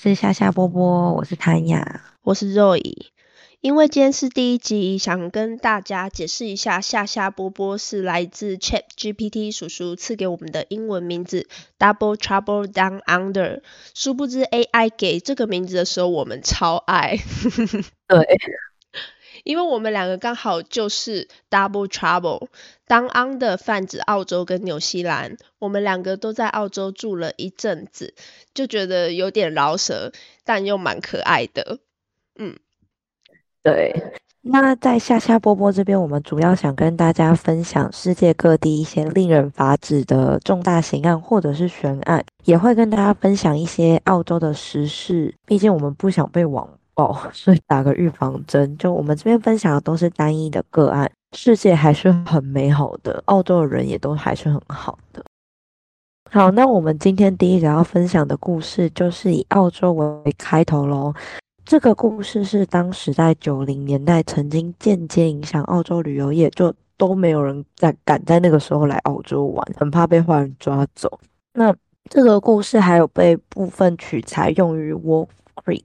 是夏夏波波，我是谭雅，我是 Roy。因为今天是第一集，想跟大家解释一下，夏夏波波是来自 Chat GPT 叔叔赐给我们的英文名字，Double Trouble Down Under。殊不知 AI 给这个名字的时候，我们超爱。对，因为我们两个刚好就是 Double Trouble Down Under 泛指澳洲跟纽西兰，我们两个都在澳洲住了一阵子，就觉得有点饶舌，但又蛮可爱的。嗯。对，那在夏夏波波这边，我们主要想跟大家分享世界各地一些令人发指的重大刑案或者是悬案，也会跟大家分享一些澳洲的时事。毕竟我们不想被网哦，所以打个预防针。就我们这边分享的都是单一的个案，世界还是很美好的，澳洲的人也都还是很好的。好，那我们今天第一个要分享的故事，就是以澳洲为开头喽。这个故事是当时在九零年代曾经间接影响澳洲旅游业，就都没有人在敢在那个时候来澳洲玩，很怕被坏人抓走。那这个故事还有被部分取材用于《Wolf Creek》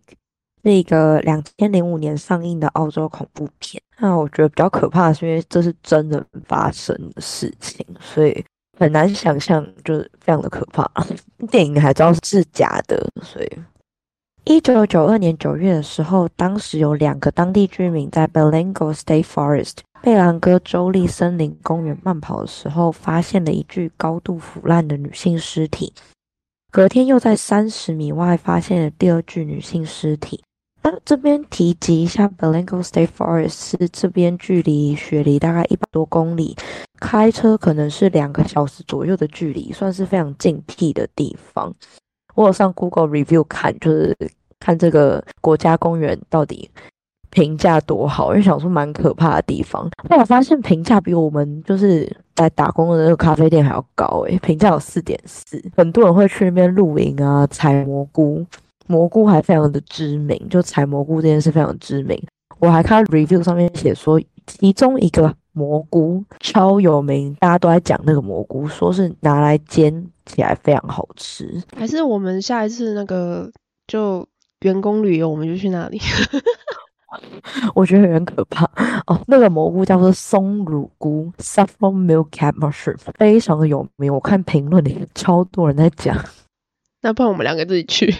是一个两千零五年上映的澳洲恐怖片。那我觉得比较可怕是，因为这是真的发生的事情，所以很难想象，就是非常的可怕。电影还知道是假的，所以。一九九二年九月的时候，当时有两个当地居民在 Belango State Forest 贝兰哥州立森林公园慢跑的时候，发现了一具高度腐烂的女性尸体。隔天又在三十米外发现了第二具女性尸体。那这边提及一下，Belango State Forest 是这边距离雪梨大概一百多公里，开车可能是两个小时左右的距离，算是非常近僻的地方。我有上 Google Review 看，就是看这个国家公园到底评价多好，因为想说蛮可怕的地方。但我发现评价比我们就是在打工的那个咖啡店还要高，诶评价有四点四。很多人会去那边露营啊，采蘑菇，蘑菇还非常的知名，就采蘑菇这件事非常知名。我还看 Review 上面写说，其中一个蘑菇超有名，大家都在讲那个蘑菇，说是拿来煎。起来非常好吃，还是我们下一次那个就员工旅游，我们就去那里。我觉得有点可怕哦。那个蘑菇叫做松乳菇 （Saffron Milkcap Mushroom），非常的有名。我看评论里超多人在讲。那不然我们两个自己去。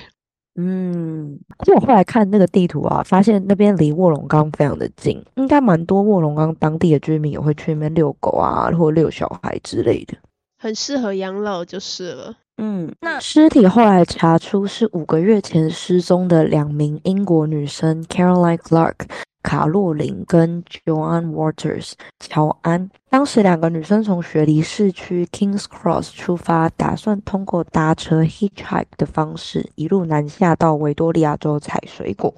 嗯，而且我后来看那个地图啊，发现那边离卧龙岗非常的近，应该蛮多卧龙岗当地的居民也会去那边遛狗啊，或遛小孩之类的。很适合养老就是了。嗯，那尸体后来查出是五个月前失踪的两名英国女生 Caroline Clark 卡洛琳跟 Joanne Waters 乔安。当时两个女生从雪梨市区 Kings Cross 出发，打算通过搭车 hitchhike 的方式一路南下到维多利亚州采水果。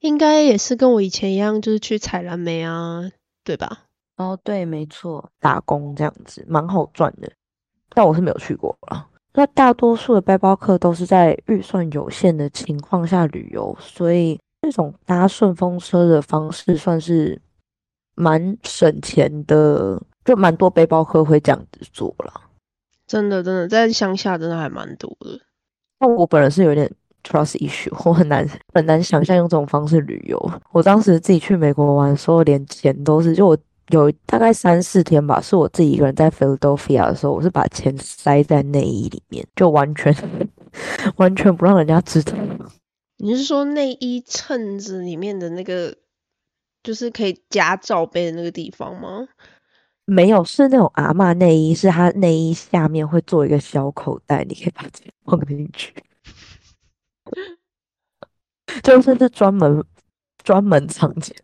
应该也是跟我以前一样，就是去采蓝莓啊，对吧？哦，对，没错，打工这样子蛮好赚的。但我是没有去过了。那大多数的背包客都是在预算有限的情况下旅游，所以这种搭顺风车的方式算是蛮省钱的，就蛮多背包客会这样子做了。真的，真的在乡下真的还蛮多的。那我本人是有点 trust issue，我很难很难想象用这种方式旅游。我当时自己去美国玩，所有连钱都是就我。有大概三四天吧，是我自己一个人在 Philadelphia 的时候，我是把钱塞在内衣里面，就完全 完全不让人家知道。你是说内衣衬子里面的那个，就是可以夹罩杯的那个地方吗？没有，是那种阿嬷内衣，是它内衣下面会做一个小口袋，你可以把钱放进去，就是是专门专门藏钱。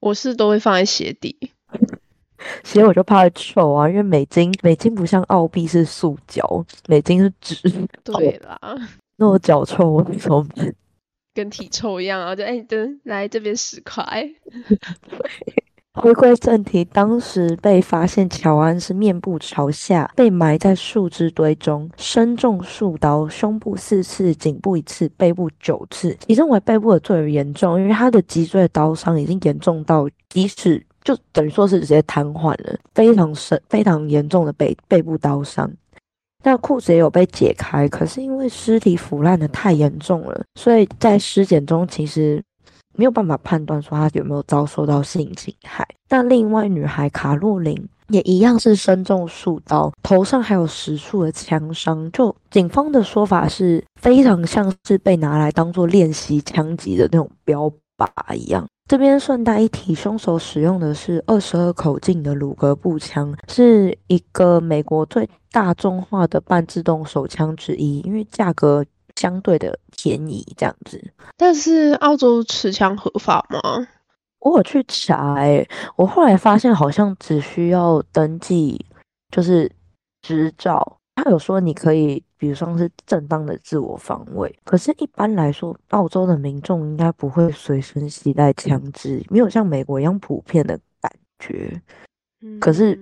我是都会放在鞋底。鞋我就怕臭啊，因为美金美金不像澳币是塑胶，美金是纸。对啦，那我脚臭我怎么办？跟体臭一样啊！就哎，等来这边十块。回归正题，当时被发现乔安是面部朝下，被埋在树枝堆中，身中数刀，胸部四次，颈部一次，背部九次，你认为背部的最为严重，因为他的脊椎刀伤已经严重到即使。就等于说是直接瘫痪了，非常深、非常严重的背背部刀伤。那裤子也有被解开，可是因为尸体腐烂的太严重了，所以在尸检中其实没有办法判断说他有没有遭受到性侵害。那另外女孩卡洛琳也一样是身中数刀，头上还有十处的枪伤，就警方的说法是非常像是被拿来当做练习枪击的那种标靶一样。这边顺带一提，凶手使用的是二十二口径的鲁格步枪，是一个美国最大众化的半自动手枪之一，因为价格相对的便宜，这样子。但是澳洲持枪合法吗？我有去查，诶，我后来发现好像只需要登记，就是执照。他有说你可以，比如说是正当的自我防卫，可是，一般来说，澳洲的民众应该不会随身携带枪支，没有像美国一样普遍的感觉。可是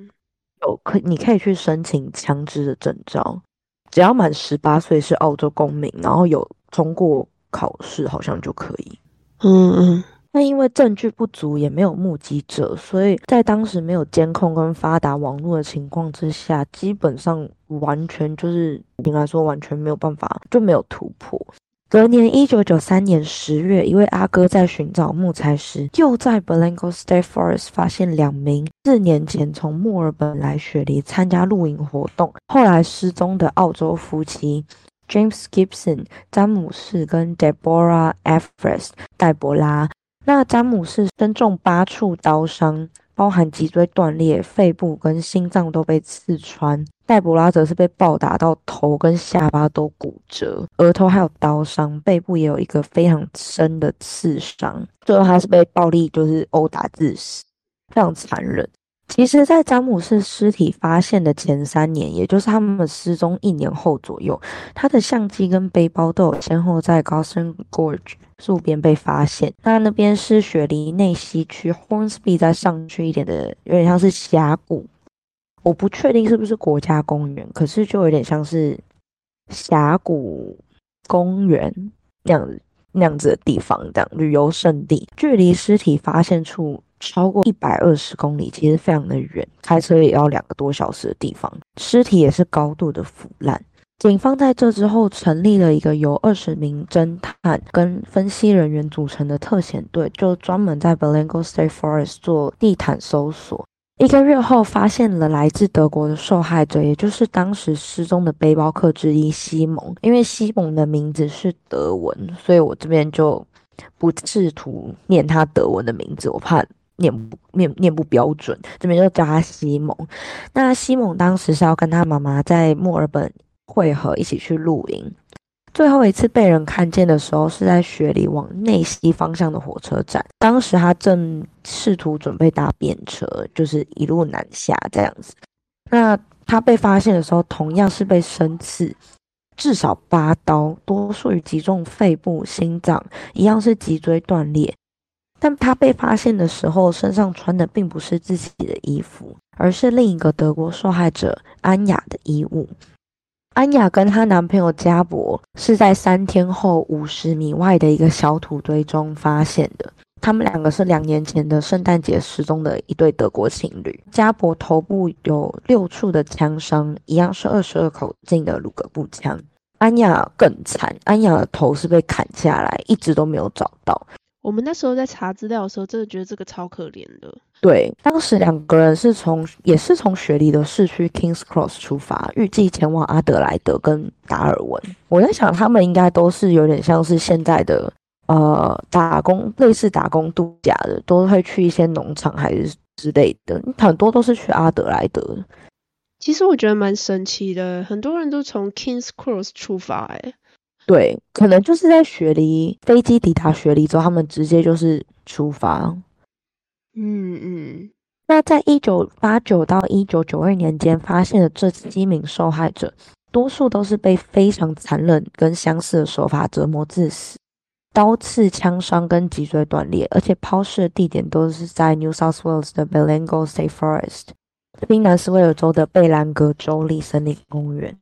有可你可以去申请枪支的证照，只要满十八岁是澳洲公民，然后有通过考试，好像就可以。嗯嗯。那因为证据不足，也没有目击者，所以在当时没有监控跟发达网络的情况之下，基本上完全就是应该说完全没有办法，就没有突破。隔年一九九三年十月，一位阿哥在寻找木材时，又在 b e l a n g o State Forest 发现两名四年前从墨尔本来雪梨参加露营活动，后来失踪的澳洲夫妻 James Gibson 詹姆士跟 Deborah Everest 戴博拉。那詹姆斯身中八处刀伤，包含脊椎断裂、肺部跟心脏都被刺穿。戴博拉则是被暴打到头跟下巴都骨折，额头还有刀伤，背部也有一个非常深的刺伤。最后他是被暴力就是殴打致死，非常残忍。其实，在詹姆斯尸体发现的前三年，也就是他们失踪一年后左右，他的相机跟背包都有先后在 Goshen Gorge 路边被发现。那那边是雪梨内西区 Hornsby 再上去一点的，有点像是峡谷。我不确定是不是国家公园，可是就有点像是峡谷公园那样子那样子的地方，这样旅游胜地。距离尸体发现处。超过一百二十公里，其实非常的远，开车也要两个多小时的地方。尸体也是高度的腐烂。警方在这之后成立了一个由二十名侦探跟分析人员组成的特遣队，就专门在 b e l a n g o State Forest 做地毯搜索。一个月后，发现了来自德国的受害者，也就是当时失踪的背包客之一西蒙。因为西蒙的名字是德文，所以我这边就不试图念他德文的名字，我怕。念不念念不标准，这边就叫他西蒙。那西蒙当时是要跟他妈妈在墨尔本会合，一起去露营。最后一次被人看见的时候，是在雪里往内西方向的火车站。当时他正试图准备搭便车，就是一路南下这样子。那他被发现的时候，同样是被生刺，至少八刀，多数于击中肺部、心脏，一样是脊椎断裂。但他被发现的时候，身上穿的并不是自己的衣服，而是另一个德国受害者安雅的衣物。安雅跟她男朋友加博是在三天后五十米外的一个小土堆中发现的。他们两个是两年前的圣诞节失踪的一对德国情侣。加博头部有六处的枪伤，一样是二十二口径的鲁格步枪。安雅更惨，安雅的头是被砍下来，一直都没有找到。我们那时候在查资料的时候，真的觉得这个超可怜的。对，当时两个人是从也是从雪梨的市区 Kings Cross 出发，预计前往阿德莱德跟达尔文。我在想，他们应该都是有点像是现在的呃打工，类似打工度假的，都会去一些农场还是之类的。很多都是去阿德莱德。其实我觉得蛮神奇的，很多人都从 Kings Cross 出发，哎。对，可能就是在雪梨飞机抵达雪梨之后，他们直接就是出发。嗯嗯。那在一九八九到一九九二年间发现的这七名受害者，多数都是被非常残忍跟相似的手法折磨致死，刀刺、枪伤跟脊椎断裂，而且抛尸的地点都是在 New South Wales 的 b e l a n g o State Forest，新南斯威尔州的贝兰格州立森林公园。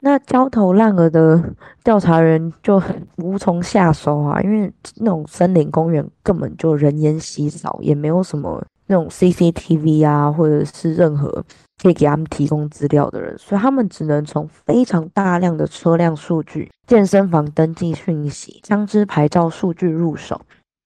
那焦头烂额的调查人就很无从下手啊，因为那种森林公园根本就人烟稀少，也没有什么那种 CCTV 啊，或者是任何可以给他们提供资料的人，所以他们只能从非常大量的车辆数据、健身房登记讯息、枪支牌照数据入手，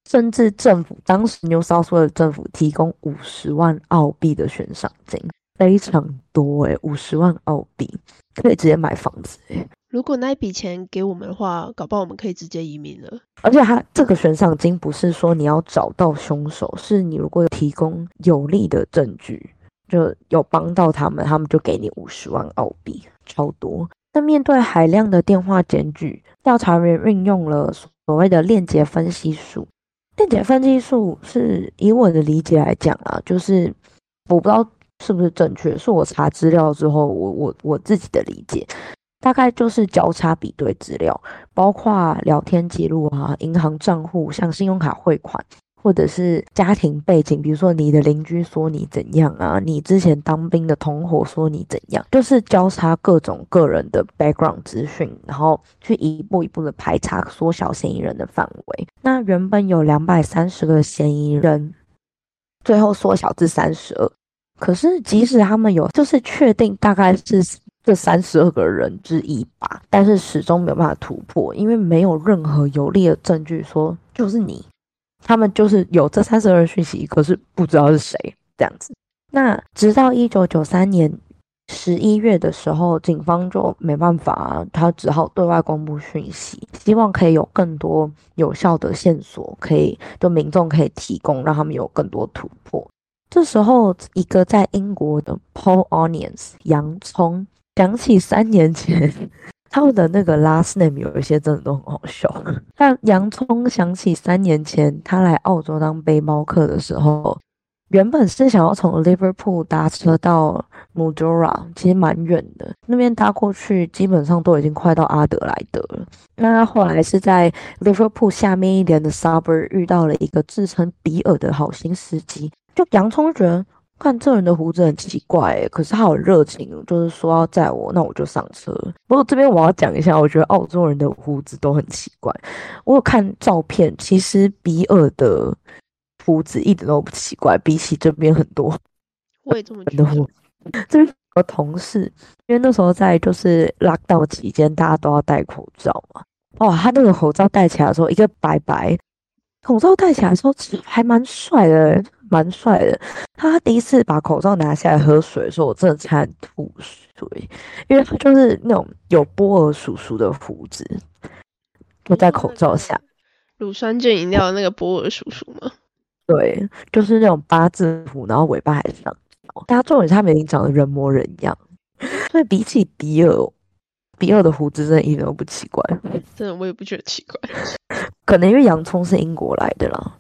甚至政府当时 New South Wales 政府提供五十万澳币的悬赏金，非常多诶五十万澳币可以直接买房子诶如果那一笔钱给我们的话，搞不好我们可以直接移民了。而且他这个悬赏金不是说你要找到凶手，是你如果有提供有力的证据，就有帮到他们，他们就给你五十万澳币，超多。那面对海量的电话检举，调查员运用了所谓的链接分析术。链接分析术是以我的理解来讲啊，就是我不知道是不是正确，是我查资料之后，我我我自己的理解。大概就是交叉比对资料，包括聊天记录啊、银行账户、像信用卡汇款，或者是家庭背景，比如说你的邻居说你怎样啊，你之前当兵的同伙说你怎样，就是交叉各种个人的 background 资讯，然后去一步一步的排查，缩小嫌疑人的范围。那原本有两百三十个嫌疑人，最后缩小至三十二。可是即使他们有，就是确定大概是。这三十二个人之一吧，但是始终没有办法突破，因为没有任何有力的证据说就是你。他们就是有这三十二讯息，可是不知道是谁这样子。那直到一九九三年十一月的时候，警方就没办法，他只好对外公布讯息，希望可以有更多有效的线索，可以就民众可以提供，让他们有更多突破。这时候，一个在英国的 Paul Onions 洋葱。想起三年前，他们的那个 last name 有一些真的都很好笑。但洋葱想起三年前他来澳洲当背包客的时候，原本是想要从 Liverpool 搭车到 Mudura，其实蛮远的，那边搭过去基本上都已经快到阿德莱德了。那他后来是在 Liverpool 下面一点的 suburb 遇到了一个自称比尔的好心司机，就洋葱觉得。看这人的胡子很奇怪，可是他好热情，就是说要载我，那我就上车。不过这边我要讲一下，我觉得澳洲人的胡子都很奇怪。我有看照片，其实比尔的胡子一点都不奇怪，比起这边很多。我也这么觉得。这边有同事，因为那时候在就是 lockdown 期间，大家都要戴口罩嘛。哇，他那个口罩戴起来的时候，一个白白，口罩戴起来的时候还蛮帅的。蛮帅的，他第一次把口罩拿下来喝水的时候，我真的差点吐水，因为他就是那种有波尔叔叔的胡子，就在口罩下。乳酸菌饮料的那个波尔叔叔吗？对，就是那种八字胡，然后尾巴还上角。大家重点是他们已经长得人模人样，所以比起比尔，比尔的胡子真的一点都不奇怪。真的，我也不觉得奇怪。可能因为洋葱是英国来的啦。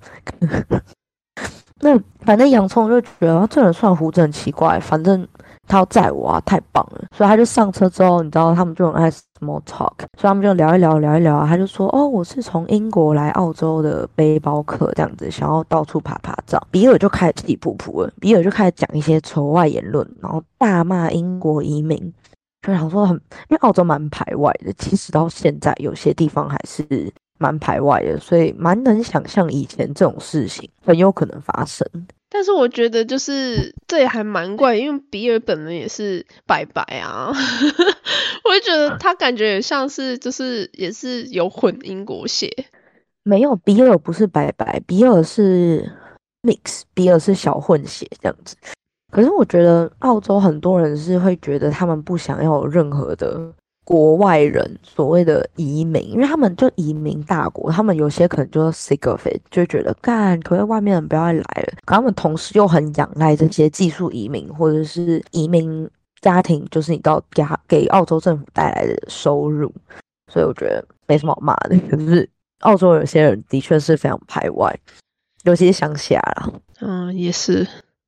那反正洋葱就觉得这人算胡子很奇怪，反正他要载我啊，太棒了，所以他就上车之后，你知道他们就很爱 small talk，所以他们就聊一聊，聊一聊啊，他就说哦，我是从英国来澳洲的背包客，这样子想要到处爬爬照。比尔就开始气噗噗了，比尔就开始讲一些仇外言论，然后大骂英国移民，就想说很，因为澳洲蛮排外的，其实到现在有些地方还是。蛮排外的，所以蛮能想象以前这种事情很有可能发生。但是我觉得就是这也还蛮怪，因为比尔本人也是白白啊，我就觉得他感觉也像是就是也是有混英国血。没有，比尔不是白白，比尔是 mix，比尔是小混血这样子。可是我觉得澳洲很多人是会觉得他们不想要有任何的。国外人所谓的移民，因为他们就移民大国，他们有些可能就 sick of it，就觉得干，可是外面人不要再来了。可他们同时又很仰赖这些技术移民或者是移民家庭，就是你到给给澳洲政府带来的收入，所以我觉得没什么好骂的。可是澳洲有些人的确是非常排外，尤其是乡下啦。嗯，也是。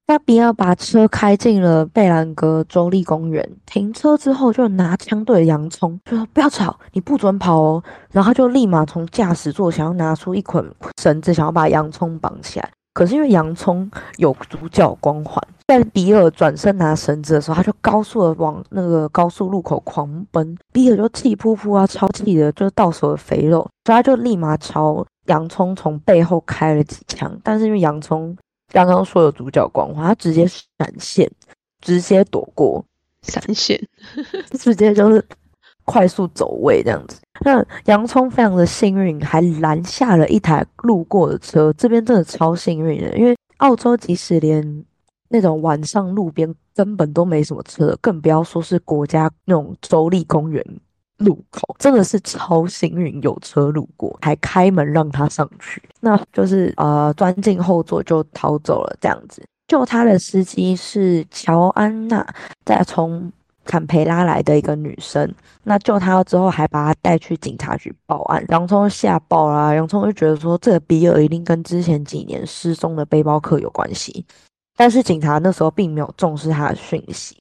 那比尔把车开进了贝兰格州立公园，停车之后就拿枪对着洋葱，就说：“不要吵，你不准跑哦。”然后他就立马从驾驶座想要拿出一捆绳子，想要把洋葱绑起来。可是因为洋葱有主角光环，在比尔转身拿绳子的时候，他就高速的往那个高速路口狂奔。比尔就气扑扑啊，超气的，就是到手的肥肉，所以他就立马朝洋葱从背后开了几枪。但是因为洋葱。刚刚说的主角光环，他直接闪现，直接躲过，闪现，直接就是快速走位这样子。那洋葱非常的幸运，还拦下了一台路过的车，这边真的超幸运的，因为澳洲即使连那种晚上路边根本都没什么车，更不要说是国家那种州立公园。路口真的是超幸运，有车路过，还开门让他上去，那就是呃钻进后座就逃走了这样子。救他的司机是乔安娜，再从坎培拉来的一个女生。那救他之后，还把他带去警察局报案。洋葱吓爆啦，洋葱就觉得说这个比尔一定跟之前几年失踪的背包客有关系，但是警察那时候并没有重视他的讯息。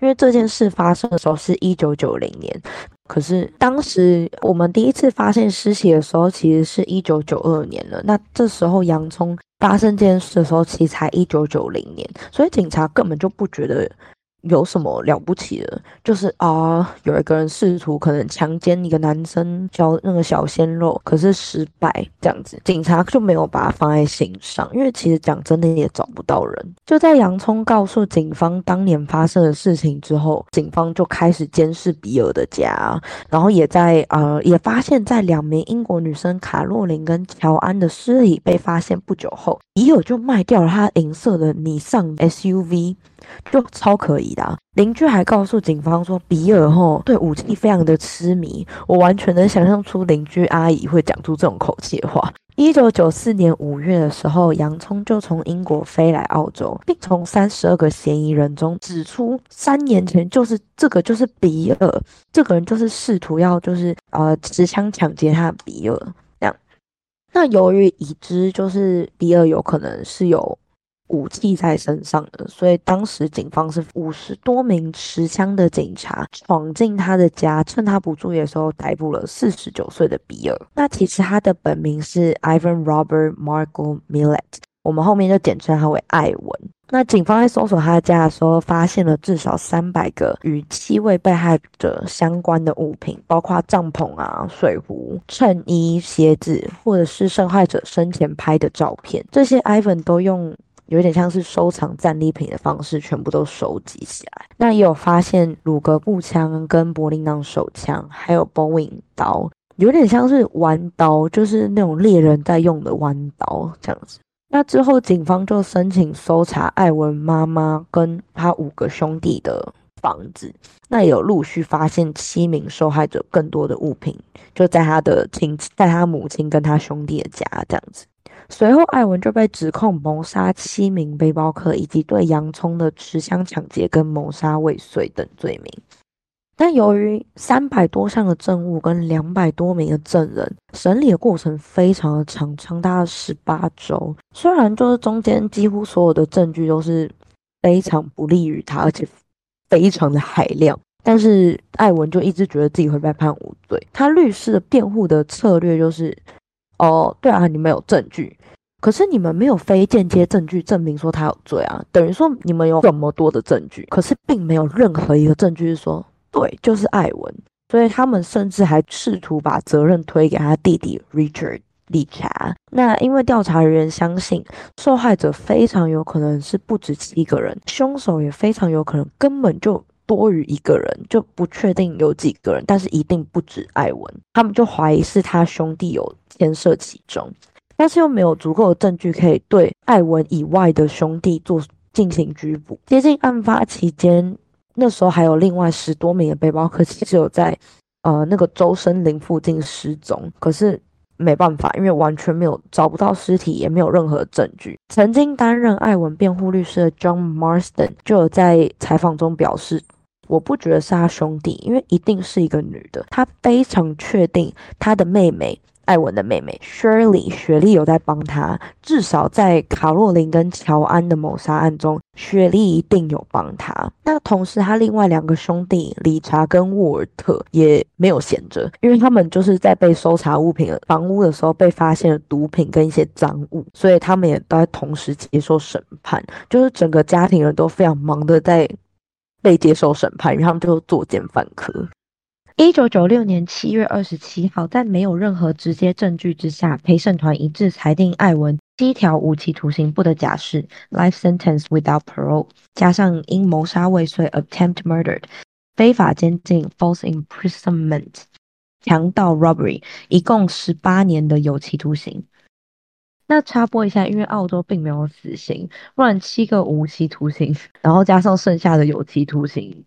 因为这件事发生的时候是一九九零年，可是当时我们第一次发现尸体的时候，其实是一九九二年了。那这时候洋葱发生这件事的时候，其实才一九九零年，所以警察根本就不觉得。有什么了不起的？就是啊，有一个人试图可能强奸一个男生，叫那个小鲜肉，可是失败这样子，警察就没有把他放在心上，因为其实讲真的也找不到人。就在洋葱告诉警方当年发生的事情之后，警方就开始监视比尔的家，然后也在呃也发现，在两名英国女生卡洛琳跟乔安的尸体被发现不久后，比尔就卖掉了他银色的尼桑 SUV。就超可疑的，邻居还告诉警方说，比尔吼对武器非常的痴迷，我完全能想象出邻居阿姨会讲出这种口气的话。一九九四年五月的时候，洋葱就从英国飞来澳洲，并从三十二个嫌疑人中指出，三年前就是这个就是比尔，这个人就是试图要就是呃持枪抢劫他的比尔。那由于已知就是比尔有可能是有。武器在身上的，所以当时警方是五十多名持枪的警察闯进他的家，趁他不注意的时候逮捕了四十九岁的比尔。那其实他的本名是 Ivan Robert Margot Millet，我们后面就简称他为艾文。那警方在搜索他家的时候，发现了至少三百个与七位被害者相关的物品，包括帐篷啊、水壶、衬衣、鞋子，或者是受害者生前拍的照片。这些 Ivan 都用。有点像是收藏战利品的方式，全部都收集起来。那也有发现鲁格步枪跟柏林囊手枪，还有 Boeing 刀，有点像是弯刀，就是那种猎人在用的弯刀这样子。那之后，警方就申请搜查艾文妈妈跟他五个兄弟的房子，那也有陆续发现七名受害者更多的物品，就在他的亲，在他母亲跟他兄弟的家这样子。随后，艾文就被指控谋杀七名背包客，以及对洋葱的持枪抢劫跟谋杀未遂等罪名。但由于三百多项的证物跟两百多名的证人，审理的过程非常的长，长达了十八周。虽然就是中间几乎所有的证据都是非常不利于他，而且非常的海量，但是艾文就一直觉得自己会被判无罪。他律师的辩护的策略就是。哦，对啊，你们有证据，可是你们没有非间接证据证明说他有罪啊。等于说你们有这么多的证据，可是并没有任何一个证据是说对，就是艾文。所以他们甚至还试图把责任推给他弟弟 Richard 理查。那因为调查人员相信受害者非常有可能是不止七个人，凶手也非常有可能根本就多于一个人，就不确定有几个人，但是一定不止艾文。他们就怀疑是他兄弟有。牵涉其中，但是又没有足够的证据可以对艾文以外的兄弟做进行拘捕。接近案发期间，那时候还有另外十多名的背包客其实有在呃那个周森林附近失踪，可是没办法，因为完全没有找不到尸体，也没有任何证据。曾经担任艾文辩护律师的 John Marston 就有在采访中表示：“我不觉得是他兄弟，因为一定是一个女的。他非常确定他的妹妹。”艾文的妹妹 Shirley 雪莉有在帮他，至少在卡洛琳跟乔安的谋杀案中，雪莉一定有帮他。那同时，他另外两个兄弟理查跟沃尔特也没有闲着，因为他们就是在被搜查物品房屋的时候被发现了毒品跟一些赃物，所以他们也都在同时接受审判。就是整个家庭人都非常忙的在被接受审判，因为他们就作奸犯科。一九九六年七月二十七号，在没有任何直接证据之下，陪审团一致裁定艾文七条无期徒刑不得假释 （life sentence without parole），加上因谋杀未遂 （attempt murder）、非法监禁 （false imprisonment）、强盗 （robbery），一共十八年的有期徒刑。那插播一下，因为澳洲并没有死刑，不然七个无期徒刑，然后加上剩下的有期徒刑，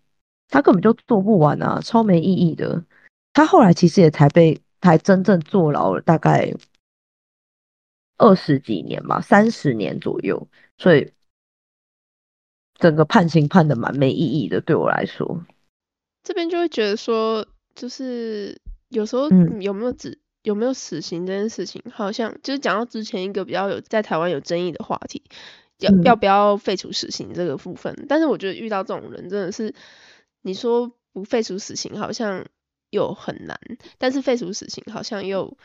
他根本就做不完啊，超没意义的。他后来其实也才被才真正坐牢了，大概。二十几年吧，三十年左右，所以整个判刑判的蛮没意义的，对我来说。这边就会觉得说，就是有时候有没有死有没有死刑这件事情，好像就是讲到之前一个比较有在台湾有争议的话题，要要不要废除死刑这个部分。但是我觉得遇到这种人真的是，你说不废除死刑好像又很难，但是废除死刑好像又。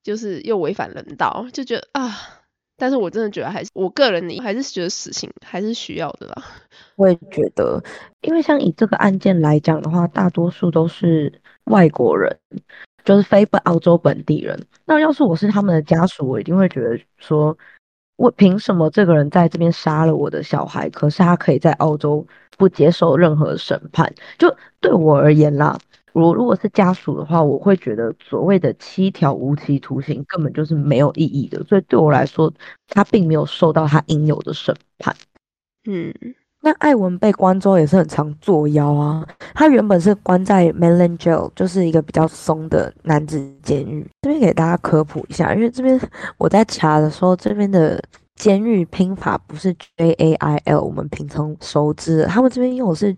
就是又违反人道，就觉得啊，但是我真的觉得还是我个人你还是觉得死刑还是需要的啦。我也觉得，因为像以这个案件来讲的话，大多数都是外国人，就是非本澳洲本地人。那要是我是他们的家属，我一定会觉得说，我凭什么这个人在这边杀了我的小孩，可是他可以在澳洲不接受任何审判？就对我而言啦。我如果是家属的话，我会觉得所谓的七条无期徒刑根本就是没有意义的，所以对我来说，他并没有受到他应有的审判。嗯，那艾文被关之后也是很常作妖啊。他原本是关在 Mainland Jail，就是一个比较松的男子监狱。这边给大家科普一下，因为这边我在查的时候，这边的监狱拼法不是 J A I L，我们平常熟知，他们这边用的是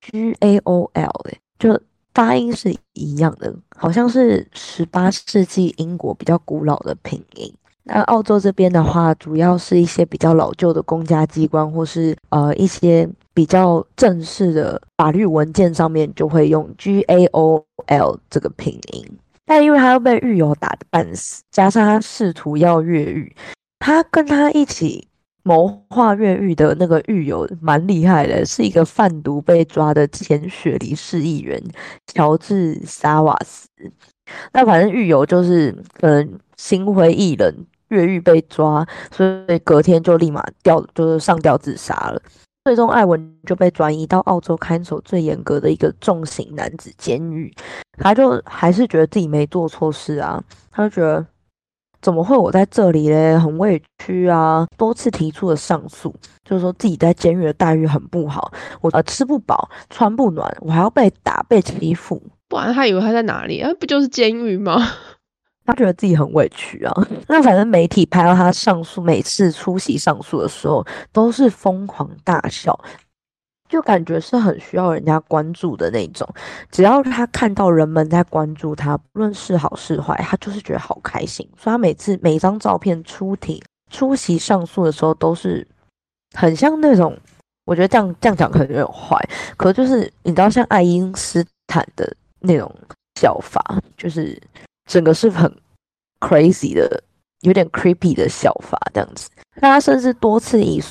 G A O L，哎，就。发音是一样的，好像是十八世纪英国比较古老的拼音。那澳洲这边的话，主要是一些比较老旧的公家机关，或是呃一些比较正式的法律文件上面就会用 G A O L 这个拼音。但因为他要被狱友打的半死，加上他试图要越狱，他跟他一起。谋划越狱的那个狱友蛮厉害的，是一个贩毒被抓的前雪梨市议员乔治·萨瓦斯。那反正狱友就是可能心灰意冷，越狱被抓，所以隔天就立马吊，就是上吊自杀了。最终艾文就被转移到澳洲看守最严格的一个重刑男子监狱。他就还是觉得自己没做错事啊，他就觉得。怎么会我在这里嘞？很委屈啊！多次提出了上诉，就是说自己在监狱的待遇很不好，我呃吃不饱穿不暖，我还要被打被欺负。不然他以为他在哪里啊？不就是监狱吗？他觉得自己很委屈啊。那反正媒体拍到他上诉，每次出席上诉的时候都是疯狂大笑。就感觉是很需要人家关注的那种，只要他看到人们在关注他，不论是好是坏，他就是觉得好开心。所以他每次每张照片出庭、出席上诉的时候，都是很像那种，我觉得这样这样讲可能有点坏，可就是你知道像爱因斯坦的那种笑法，就是整个是很 crazy 的，有点 creepy 的笑法这样子。那他甚至多次以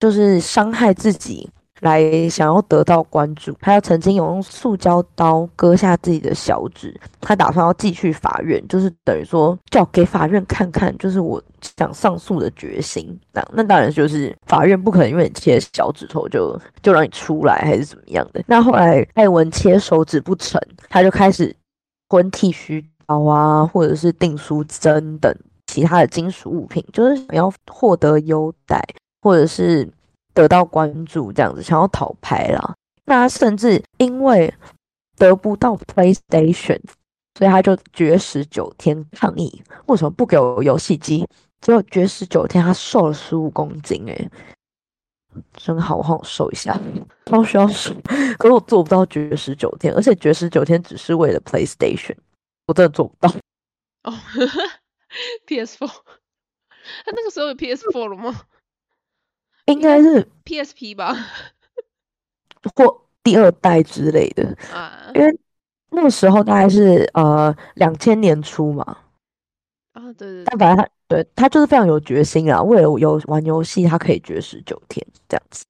就是伤害自己。来想要得到关注，他要曾经有用塑胶刀割下自己的小指，他打算要寄去法院，就是等于说叫给法院看看，就是我想上诉的决心。那那当然就是法院不可能因为你切小指头就就让你出来，还是怎么样的。那后来艾文切手指不成，他就开始吞剃须刀啊，或者是订书针等其他的金属物品，就是想要获得优待，或者是。得到关注，这样子想要讨牌啦。那他甚至因为得不到 PlayStation，所以他就绝食九天抗议，为什么不给我游戏机？结果绝食九天，他瘦了十五公斤，诶，真好，我好瘦一下，超需要瘦。可是我做不到绝食九天，而且绝食九天只是为了 PlayStation，我真的做不到。哦，PS4，他那个时候有 PS4 了吗？应该是 PSP 吧，或第二代之类的。啊，因为那个时候大概是呃两千年初嘛，啊对对，但反正他对他就是非常有决心啊，为了有玩游戏，他可以绝食九天这样子。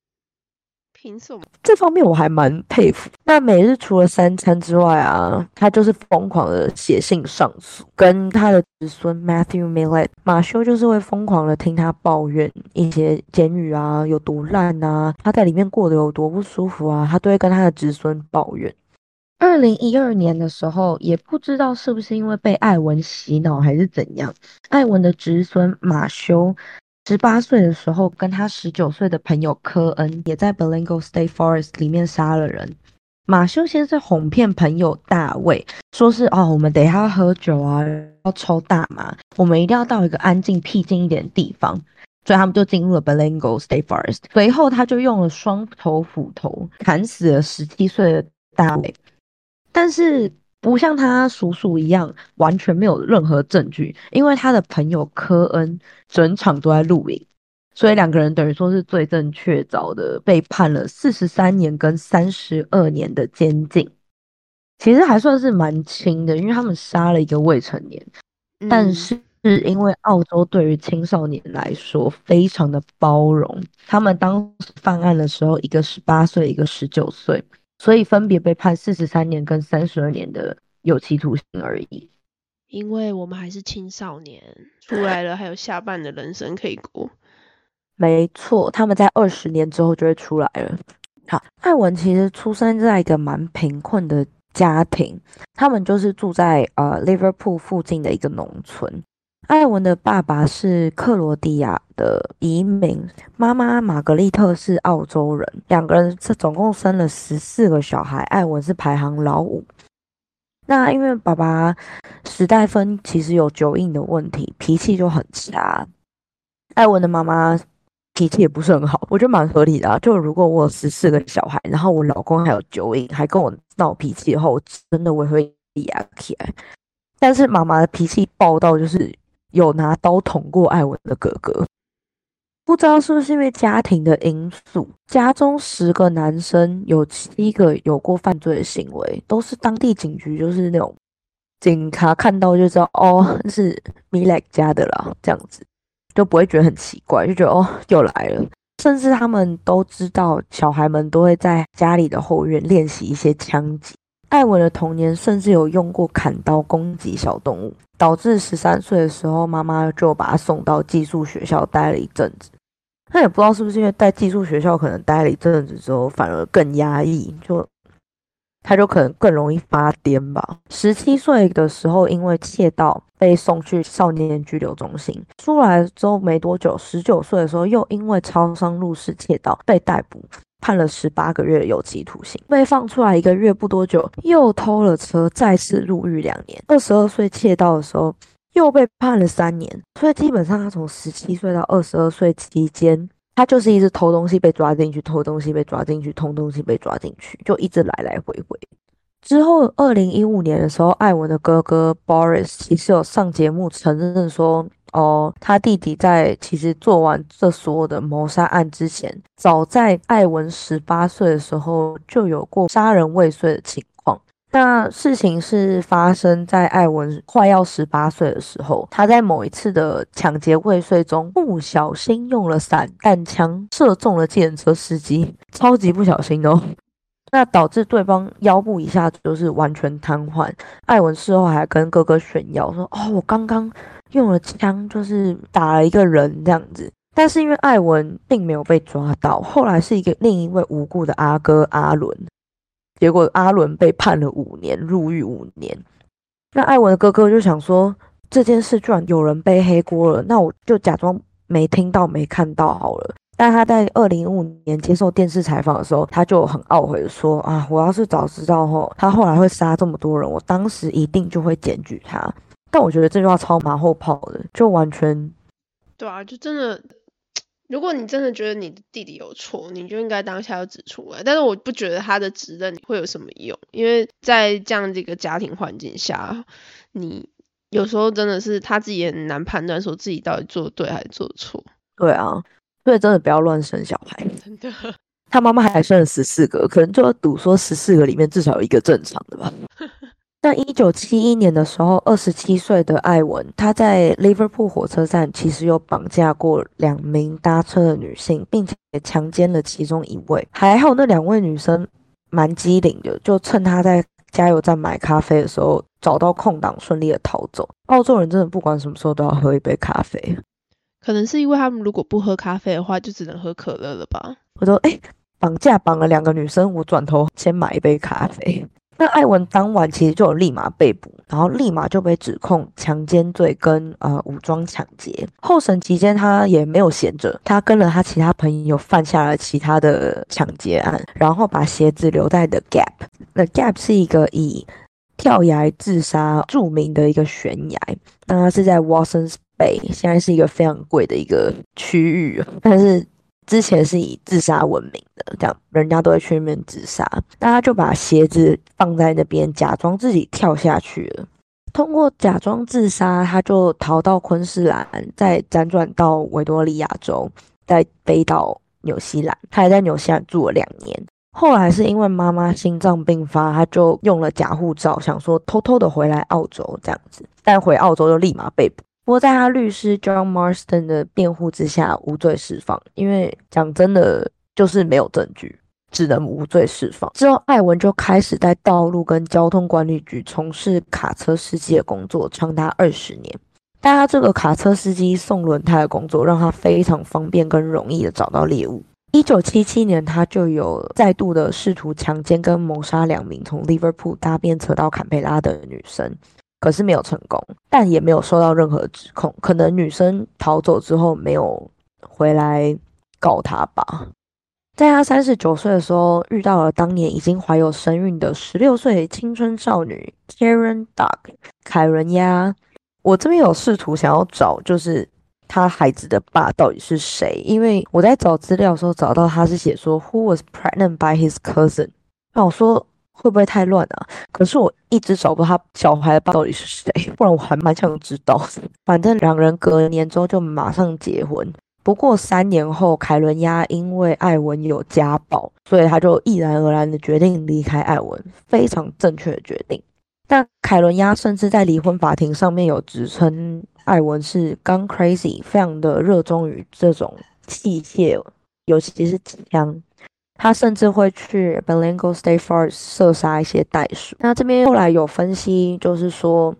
凭什么？这方面我还蛮佩服。那每日除了三餐之外啊，他就是疯狂的写信上诉，跟他的子孙 Matthew Millet 马修就是会疯狂的听他抱怨一些监狱啊有多烂啊，他在里面过得有多不舒服啊，他都会跟他的子孙抱怨。二零一二年的时候，也不知道是不是因为被艾文洗脑还是怎样，艾文的侄孙马修。十八岁的时候，跟他十九岁的朋友科恩也在 Belingo State Forest 里面杀了人。马修先是哄骗朋友大卫，说是哦，我们等一下要喝酒啊，要抽大麻，我们一定要到一个安静僻静一点的地方。所以他们就进入了 Belingo State Forest。随后他就用了双头斧头砍死了十七岁的大卫，但是。不像他叔叔一样完全没有任何证据，因为他的朋友科恩整场都在录影，所以两个人等于说是罪证确凿的，被判了四十三年跟三十二年的监禁。其实还算是蛮轻的，因为他们杀了一个未成年，但是是因为澳洲对于青少年来说非常的包容，他们当时犯案的时候，一个十八岁，一个十九岁。所以分别被判四十三年跟三十二年的有期徒刑而已。因为我们还是青少年，出来了还有下半的人生可以过。没错，他们在二十年之后就会出来了。好，艾文其实出生在一个蛮贫困的家庭，他们就是住在呃 Liverpool 附近的一个农村。艾文的爸爸是克罗地亚的移民，妈妈玛格丽特是澳洲人，两个人这总共生了十四个小孩，艾文是排行老五。那因为爸爸史黛芬其实有酒瘾的问题，脾气就很差。艾文的妈妈脾气也不是很好，我觉得蛮合理的啊。就如果我有十四个小孩，然后我老公还有酒瘾，还跟我闹脾气的话，我真的我会压起来。但是妈妈的脾气暴到就是。有拿刀捅过艾文的哥哥，不知道是不是因为家庭的因素，家中十个男生有七个有过犯罪的行为，都是当地警局就是那种警察看到就知道哦是米莱家的啦，这样子就不会觉得很奇怪，就觉得哦又来了，甚至他们都知道小孩们都会在家里的后院练习一些枪击。艾文的童年甚至有用过砍刀攻击小动物，导致十三岁的时候，妈妈就把他送到寄宿学校待了一阵子。他也不知道是不是因为在寄宿学校可能待了一阵子之后，反而更压抑，就他就可能更容易发癫吧。十七岁的时候，因为窃盗被送去少年拘留中心，出来之后没多久，十九岁的时候又因为超商入室窃盗被逮捕。判了十八个月的有期徒刑，被放出来一个月不多久，又偷了车，再次入狱两年。二十二岁窃盗的时候，又被判了三年。所以基本上，他从十七岁到二十二岁期间，他就是一直偷东西被抓进去，偷东西被抓进去，偷东西被抓进去，就一直来来回回。之后，二零一五年的时候，艾文的哥哥 Boris 其实有上节目承认说。哦，他弟弟在其实做完这所有的谋杀案之前，早在艾文十八岁的时候就有过杀人未遂的情况。那事情是发生在艾文快要十八岁的时候，他在某一次的抢劫未遂中不小心用了散弹枪射中了计程车司机，超级不小心哦。那导致对方腰部一下子就是完全瘫痪。艾文事后还跟哥哥炫耀说：“哦，我刚刚。”用了枪就是打了一个人这样子，但是因为艾文并没有被抓到，后来是一个另一位无辜的阿哥阿伦，结果阿伦被判了五年入狱五年。那艾文的哥哥就想说，这件事居然有人背黑锅了，那我就假装没听到没看到好了。但他在二零一五年接受电视采访的时候，他就很懊悔的说：“啊，我要是早知道后他后来会杀这么多人，我当时一定就会检举他。”但我觉得这句话超马后炮的，就完全，对啊，就真的，如果你真的觉得你的弟弟有错，你就应该当下要指出来。但是我不觉得他的指认会有什么用，因为在这样的一个家庭环境下，你有时候真的是他自己也很难判断，说自己到底做对还是做错。对啊，所以真的不要乱生小孩。真的，他妈妈还生了十四个，可能就要赌说十四个里面至少有一个正常的吧。那一九七一年的时候，二十七岁的艾文，他在 Liverpool 火车站其实有绑架过两名搭车的女性，并且强奸了其中一位。还好那两位女生蛮机灵的，就趁他在加油站买咖啡的时候，找到空档顺利的逃走。澳洲人真的不管什么时候都要喝一杯咖啡，可能是因为他们如果不喝咖啡的话，就只能喝可乐了吧？我说，哎，绑架绑了两个女生，我转头先买一杯咖啡。那艾文当晚其实就有立马被捕，然后立马就被指控强奸罪跟呃武装抢劫。候审期间他也没有闲着，他跟了他其他朋友犯下了其他的抢劫案，然后把鞋子留在 The Gap。The Gap 是一个以跳崖自杀著名的一个悬崖，那它是在 Watsons Bay，现在是一个非常贵的一个区域，但是。之前是以自杀闻名的，这样人家都会去那边自杀。那他就把鞋子放在那边，假装自己跳下去了。通过假装自杀，他就逃到昆士兰，再辗转到维多利亚州，再飞到纽西兰。他还在纽西兰住了两年。后来是因为妈妈心脏病发，他就用了假护照，想说偷偷的回来澳洲这样子。但回澳洲就立马被捕。不过，在他律师 John Marston 的辩护之下，无罪释放。因为讲真的，就是没有证据，只能无罪释放。之后，艾文就开始在道路跟交通管理局从事卡车司机的工作，长达二十年。但他这个卡车司机送轮胎的工作，让他非常方便跟容易的找到猎物。一九七七年，他就有再度的试图强奸跟谋杀两名从 Liverpool 搭便车到坎培拉的女生。可是没有成功，但也没有受到任何指控。可能女生逃走之后没有回来告他吧。在他三十九岁的时候，遇到了当年已经怀有身孕的十六岁青春少女 Karen Duck 凯伦呀。我这边有试图想要找，就是他孩子的爸到底是谁？因为我在找资料的时候找到他是写说 Who was pregnant by his cousin？那我说。会不会太乱啊？可是我一直找不到他小孩的爸到底是谁，不然我还蛮想知道。反正两人隔年之后就马上结婚。不过三年后，凯伦亚因为艾文有家暴，所以他就毅然而然的决定离开艾文，非常正确的决定。但凯伦亚甚至在离婚法庭上面有指称艾文是刚 crazy，非常的热衷于这种器械，尤其是枪。他甚至会去 b e l a n g o State Forest 射杀一些袋鼠。那这边后来有分析，就是说，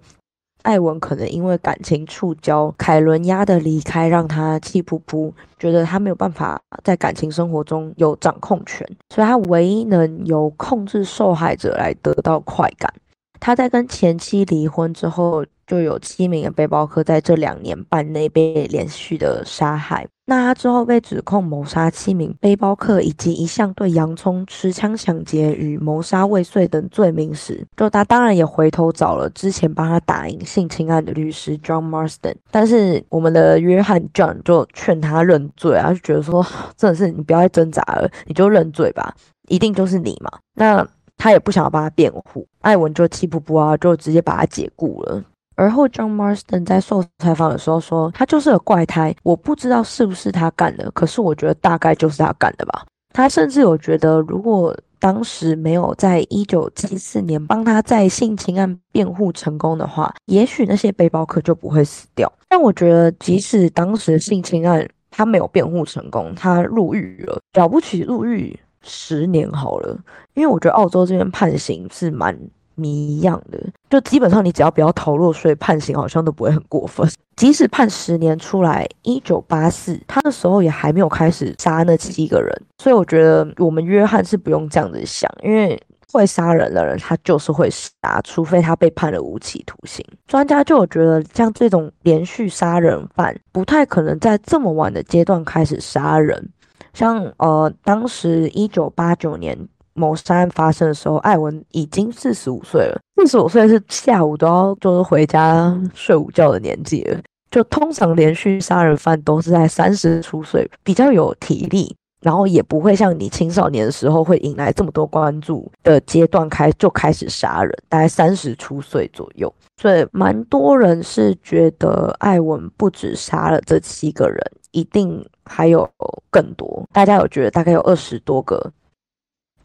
艾文可能因为感情触礁，凯伦亚的离开让他气噗噗，觉得他没有办法在感情生活中有掌控权，所以他唯一能由控制受害者来得到快感。他在跟前妻离婚之后。就有七名的背包客在这两年半内被连续的杀害。那他之后被指控谋杀七名背包客，以及一项对洋葱持枪抢劫与谋杀未遂等罪名时，就他当然也回头找了之前帮他打赢性侵案的律师 John Marston。但是我们的约翰 John 就劝他认罪啊，就觉得说 真的是你不要再挣扎了，你就认罪吧，一定就是你嘛。那他也不想要帮他辩护，艾文就气噗噗啊，就直接把他解雇了。而后，John Marston 在受采访的时候说：“他就是个怪胎，我不知道是不是他干的，可是我觉得大概就是他干的吧。”他甚至有觉得，如果当时没有在一九七四年帮他在性侵案辩护成功的话，也许那些背包客就不会死掉。但我觉得，即使当时性侵案他没有辩护成功，他入狱了，了不起入狱十年好了，因为我觉得澳洲这边判刑是蛮。谜一样的，就基本上你只要不要逃漏税，判刑好像都不会很过分。即使判十年出来，一九八四他的时候也还没有开始杀那七个人，所以我觉得我们约翰是不用这样子想，因为会杀人的人他就是会杀，除非他被判了无期徒刑。专家就有觉得，像这种连续杀人犯不太可能在这么晚的阶段开始杀人，像呃当时一九八九年。谋杀案发生的时候，艾文已经四十五岁了。四十五岁是下午都要就是回家睡午觉的年纪了。就通常连续杀人犯都是在三十出岁，比较有体力，然后也不会像你青少年的时候会引来这么多关注的阶段开就开始杀人，大概三十出岁左右。所以蛮多人是觉得艾文不止杀了这七个人，一定还有更多。大家有觉得大概有二十多个。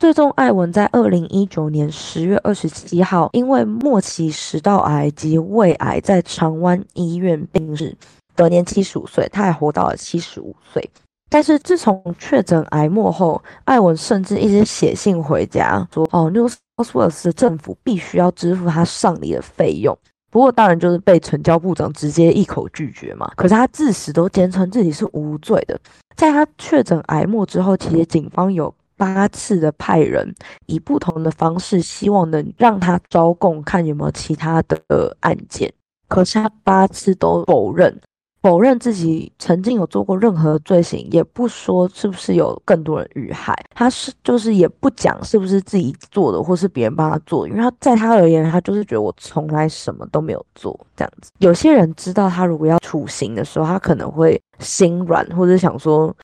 最终，艾文在二零一九年十月二十七号，因为末期食道癌及胃癌在长湾医院病逝，得年七十五岁。他还活到了七十五岁。但是自从确诊癌末后，艾文甚至一直写信回家说：“哦，New South Wales 的政府必须要支付他丧礼的费用。”不过，当然就是被陈教部长直接一口拒绝嘛。可是他自始都坚称自己是无罪的。在他确诊癌末之后，其实警方有。八次的派人以不同的方式，希望能让他招供，看有没有其他的案件。可是他八次都否认，否认自己曾经有做过任何罪行，也不说是不是有更多人遇害。他是就是也不讲是不是自己做的，或是别人帮他做。因为他在他而言，他就是觉得我从来什么都没有做这样子。有些人知道他如果要处刑的时候，他可能会心软，或者想说。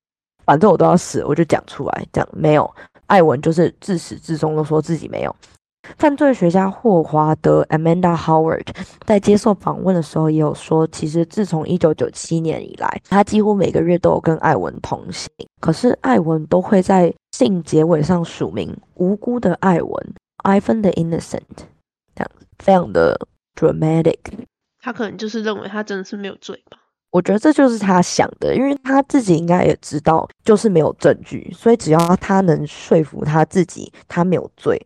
反正我都要死，我就讲出来。这样没有，艾文就是自始至终都说自己没有。犯罪学家霍华德 （Amanda Howard） 在接受访问的时候也有说，其实自从一九九七年以来，他几乎每个月都有跟艾文同行。可是艾文都会在信结尾上署名“无辜的艾文 ”，Ivan the Innocent，这样非常的 dramatic。他可能就是认为他真的是没有罪吧。我觉得这就是他想的，因为他自己应该也知道，就是没有证据，所以只要他能说服他自己他没有罪，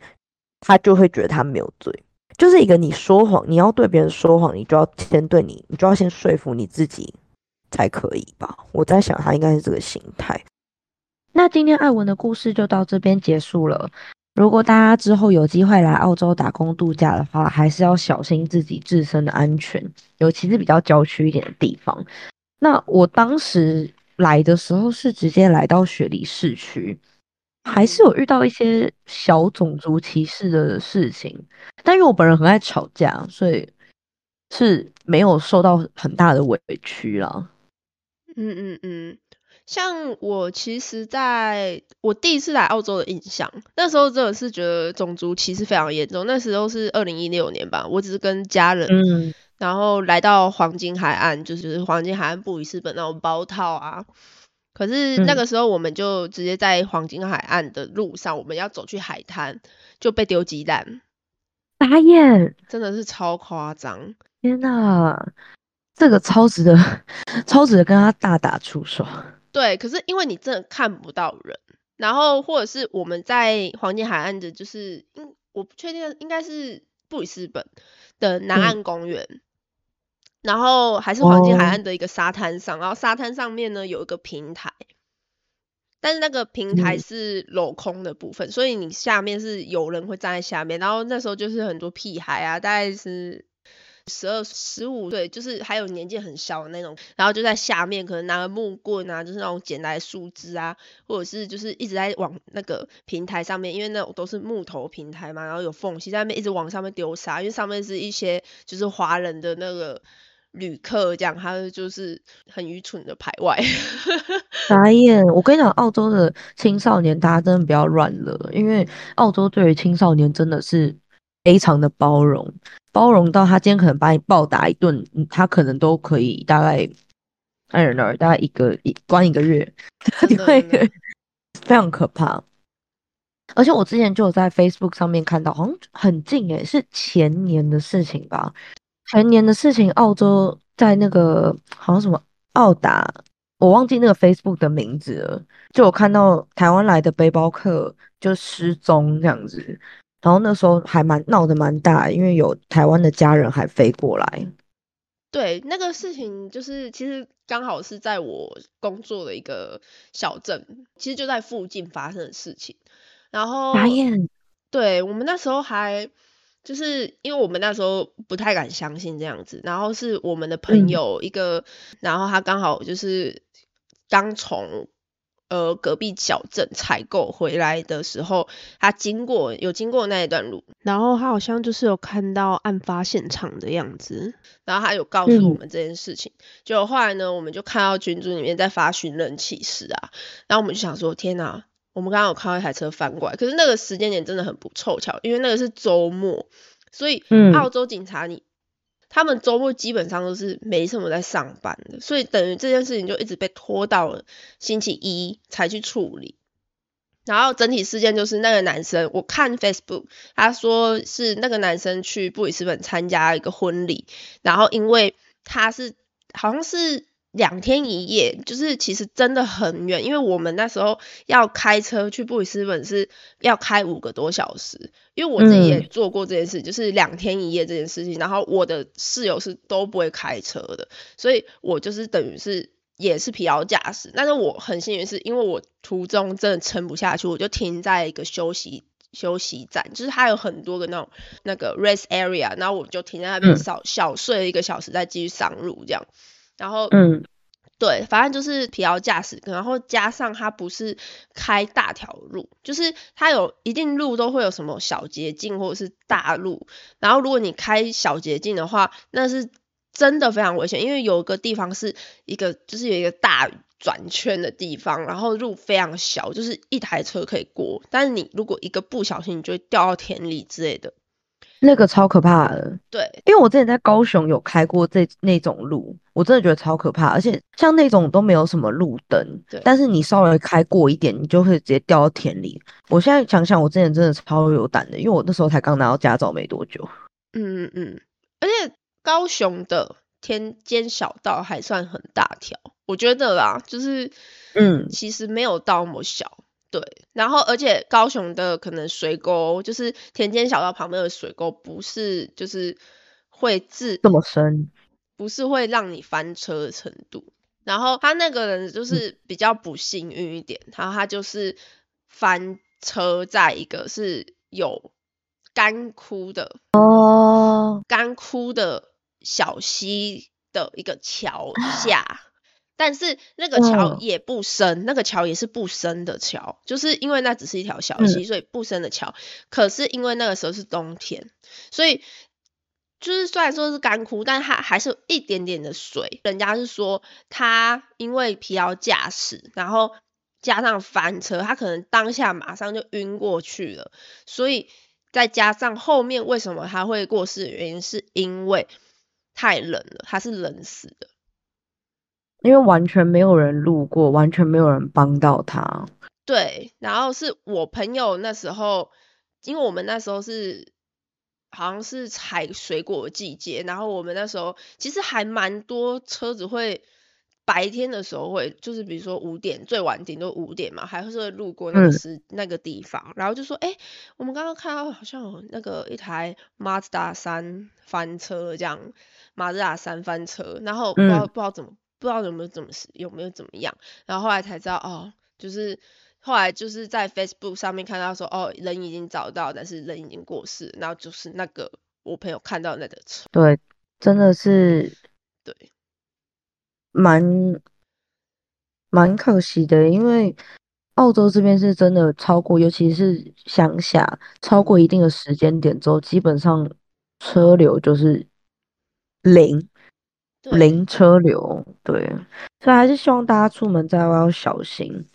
他就会觉得他没有罪。就是一个你说谎，你要对别人说谎，你就要先对你，你就要先说服你自己才可以吧。我在想，他应该是这个心态。那今天艾文的故事就到这边结束了。如果大家之后有机会来澳洲打工度假的话，还是要小心自己自身的安全，尤其是比较郊区一点的地方。那我当时来的时候是直接来到雪梨市区，还是有遇到一些小种族歧视的事情，但因为我本人很爱吵架，所以是没有受到很大的委屈啦。嗯嗯嗯。像我其实在我第一次来澳洲的印象，那时候真的是觉得种族歧视非常严重。那时候是二零一六年吧，我只是跟家人，嗯，然后来到黄金海岸，就是黄金海岸布里斯本那种包套啊。可是那个时候我们就直接在黄金海岸的路上，我们要走去海滩，就被丢鸡蛋，打眼，真的是超夸张！天哪，这个超值得，超值得跟他大打出手。对，可是因为你真的看不到人，然后或者是我们在黄金海岸的，就是应我不确定，应该是布里斯本的南岸公园，然后还是黄金海岸的一个沙滩上，然后沙滩上面呢有一个平台，但是那个平台是镂空的部分，所以你下面是有人会站在下面，然后那时候就是很多屁孩啊，大概是。十二、十五岁，就是还有年纪很小的那种，然后就在下面可能拿个木棍啊，就是那种捡来的树枝啊，或者是就是一直在往那个平台上面，因为那种都是木头平台嘛，然后有缝隙，在那边一直往上面丢沙，因为上面是一些就是华人的那个旅客，这样他就是很愚蠢的排外。傻眼！我跟你讲，澳洲的青少年大家真的不要乱了，因为澳洲对于青少年真的是非常的包容。包容到他今天可能把你暴打一顿，他可能都可以大概，I don't know，大概一个一关一个月，对非常可怕。而且我之前就有在 Facebook 上面看到，好像很近诶，是前年的事情吧？前年的事情，澳洲在那个好像什么澳达，我忘记那个 Facebook 的名字了，就我看到台湾来的背包客就失踪这样子。然后那时候还蛮闹得蛮大，因为有台湾的家人还飞过来。对，那个事情就是其实刚好是在我工作的一个小镇，其实就在附近发生的事情。然后，对，我们那时候还就是因为我们那时候不太敢相信这样子，然后是我们的朋友一个，然后他刚好就是刚从。呃，隔壁小镇采购回来的时候，他经过有经过那一段路，然后他好像就是有看到案发现场的样子，然后他有告诉我们这件事情。就后来呢，我们就看到群组里面在发寻人启事啊，然后我们就想说，天哪，我们刚刚有看到一台车翻过来，可是那个时间点真的很不凑巧，因为那个是周末，所以澳洲警察你。他们周末基本上都是没什么在上班的，所以等于这件事情就一直被拖到了星期一才去处理。然后整体事件就是那个男生，我看 Facebook，他说是那个男生去布里斯本参加一个婚礼，然后因为他是好像是两天一夜，就是其实真的很远，因为我们那时候要开车去布里斯本是要开五个多小时，因为我自己也做过这件事，就是两天一夜这件事情，然后我的室友是都不会开车的，所以我就是等于是。也是疲劳驾驶，但是我很幸运，是因为我途中真的撑不下去，我就停在一个休息休息站，就是它有很多个那种那个 rest area，然后我就停在那边小小睡了一个小时，再继续上路这样。然后，嗯，对，反正就是疲劳驾驶，然后加上它不是开大条路，就是它有一定路都会有什么小捷径或者是大路，然后如果你开小捷径的话，那是。真的非常危险，因为有一个地方是一个，就是有一个大转圈的地方，然后路非常小，就是一台车可以过。但是你如果一个不小心，你就会掉到田里之类的，那个超可怕的。对，因为我之前在高雄有开过这那种路，我真的觉得超可怕。而且像那种都没有什么路灯，对，但是你稍微开过一点，你就会直接掉到田里。我现在想想，我之前真的超有胆的，因为我那时候才刚拿到驾照没多久。嗯嗯嗯，而且。高雄的田间小道还算很大条，我觉得啦，就是嗯，其实没有到那么小，对。然后而且高雄的可能水沟，就是田间小道旁边的水沟，不是就是会自这么深，不是会让你翻车的程度。然后他那个人就是比较不幸运一点，然后他就是翻车在一个是有干枯的哦，干枯的。小溪的一个桥下，但是那个桥也不深，那个桥也是不深的桥，就是因为那只是一条小溪，所以不深的桥。可是因为那个时候是冬天，所以就是虽然说是干枯，但它还是有一点点的水。人家是说他因为疲劳驾驶，然后加上翻车，他可能当下马上就晕过去了。所以再加上后面为什么他会过世的原因，是因为。太冷了，他是冷死的，因为完全没有人路过，完全没有人帮到他。对，然后是我朋友那时候，因为我们那时候是好像是采水果季节，然后我们那时候其实还蛮多车子会白天的时候会，就是比如说五点最晚顶多五点嘛，还是会路过那个时那个地方，然后就说，哎，我们刚刚看到好像有那个一台 Mazda 三翻车这样。马自达三翻车，然后不知道不知道怎么不知道有没有怎么有没有怎么样，然后后来才知道哦，就是后来就是在 Facebook 上面看到说哦人已经找到，但是人已经过世，然后就是那个我朋友看到那个车，对，真的是对，蛮蛮可惜的，因为澳洲这边是真的超过，尤其是乡下超过一定的时间点之后，基本上车流就是。零零车流，对，所以还是希望大家出门在外要小心。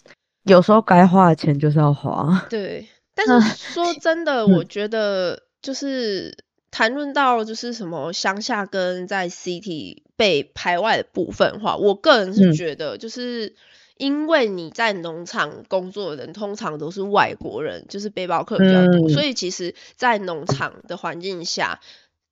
有时候该花的钱就是要花。对，但是说真的，我觉得就是谈论到就是什么乡下跟在 city 被排外的部分话，我个人是觉得，就是因为你在农场工作的人通常都是外国人，就是背包客比较多，所以其实，在农场的环境下。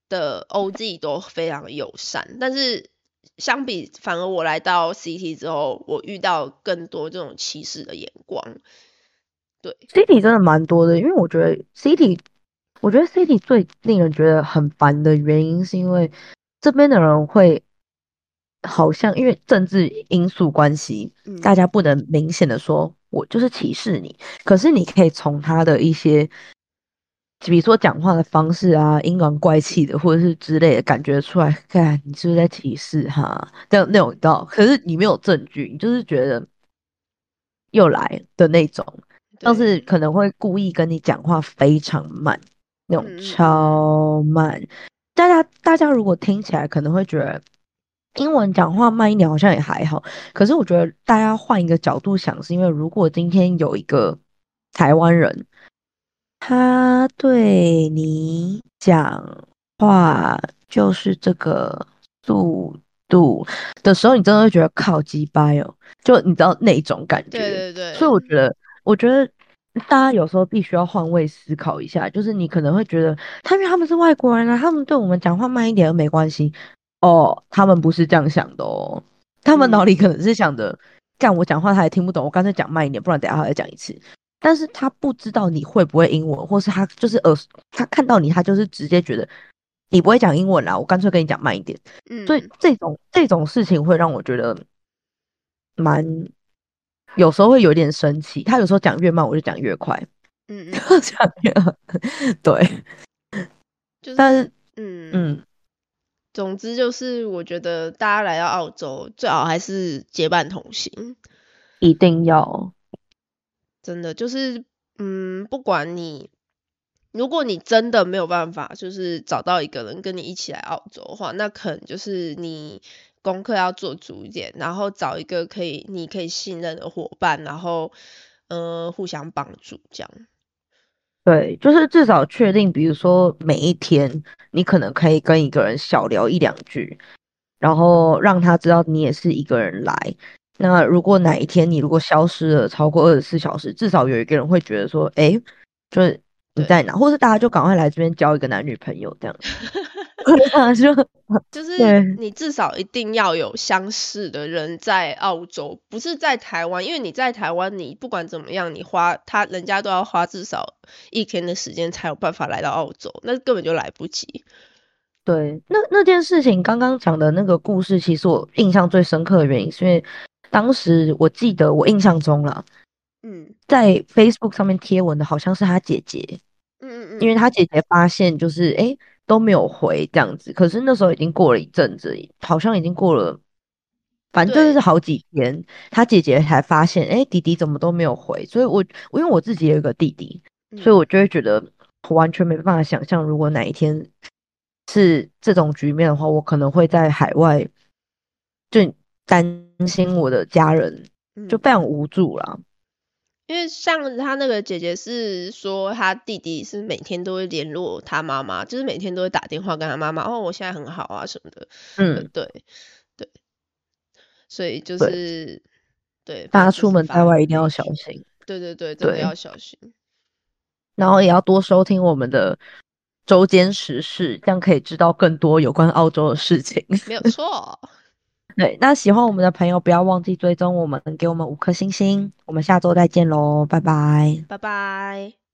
的 OG 都非常友善，但是相比反而我来到 CT 之后，我遇到更多这种歧视的眼光。对，CT 真的蛮多的，因为我觉得 CT，我觉得 CT 最令人觉得很烦的原因，是因为这边的人会好像因为政治因素关系，大家不能明显的说我就是歧视你，可是你可以从他的一些。比如说讲话的方式啊，阴阳怪气的，或者是之类的，感觉出来，看你是不是在歧视哈？这样那种道，可是你没有证据，你就是觉得又来的那种，但是可能会故意跟你讲话非常慢，那种超慢。大家大家如果听起来可能会觉得英文讲话慢一点好像也还好，可是我觉得大家换一个角度想，是因为如果今天有一个台湾人。他对你讲话就是这个速度的时候，你真的会觉得靠鸡掰哦，就你知道那种感觉。对对对。所以我觉得，我觉得大家有时候必须要换位思考一下，就是你可能会觉得，他因为他们是外国人啊，他们对我们讲话慢一点都没关系。哦，他们不是这样想的哦，他们脑里可能是想的，干我讲话他也听不懂，我干脆讲慢一点，不然等下他再讲一次。但是他不知道你会不会英文，或是他就是呃，他看到你，他就是直接觉得你不会讲英文啦，我干脆跟你讲慢一点。嗯，所以这种这种事情会让我觉得蛮。有时候会有点生气，他有时候讲越慢，我就讲越快。嗯嗯，讲越对，就是，但是，嗯嗯，总之就是，我觉得大家来到澳洲，最好还是结伴同行，一定要。真的就是，嗯，不管你，如果你真的没有办法，就是找到一个人跟你一起来澳洲的话，那可能就是你。功课要做足一点，然后找一个可以你可以信任的伙伴，然后呃互相帮助这样。对，就是至少确定，比如说每一天你可能可以跟一个人小聊一两句，然后让他知道你也是一个人来。那如果哪一天你如果消失了超过二十四小时，至少有一个人会觉得说，哎，就是你在哪，或是大家就赶快来这边交一个男女朋友这样。就就是你至少一定要有相似的人在澳洲，不是在台湾，因为你在台湾，你不管怎么样，你花他人家都要花至少一天的时间才有办法来到澳洲，那根本就来不及。对，那那件事情刚刚讲的那个故事，其实我印象最深刻的原因，是因为当时我记得我印象中了，嗯，在 Facebook 上面贴文的好像是他姐姐，嗯嗯嗯，因为他姐姐发现就是哎。都没有回这样子，可是那时候已经过了一阵子，好像已经过了，反正就是好几天，他姐姐才发现，哎，弟弟怎么都没有回，所以我，我因为我自己有一个弟弟，所以我就会觉得完全没办法想象，如果哪一天是这种局面的话，我可能会在海外，就担心我的家人，就非常无助了。因为像他那个姐姐是说，他弟弟是每天都会联络他妈妈，就是每天都会打电话跟他妈妈，哦，我现在很好啊什么的。嗯，对对，所以就是对，大家出门在外一定要小心。对对对，真的要小心。然后也要多收听我们的周间时事，这样可以知道更多有关澳洲的事情。没有错。对，那喜欢我们的朋友不要忘记追踪我们，给我们五颗星星。我们下周再见喽，拜拜，拜拜。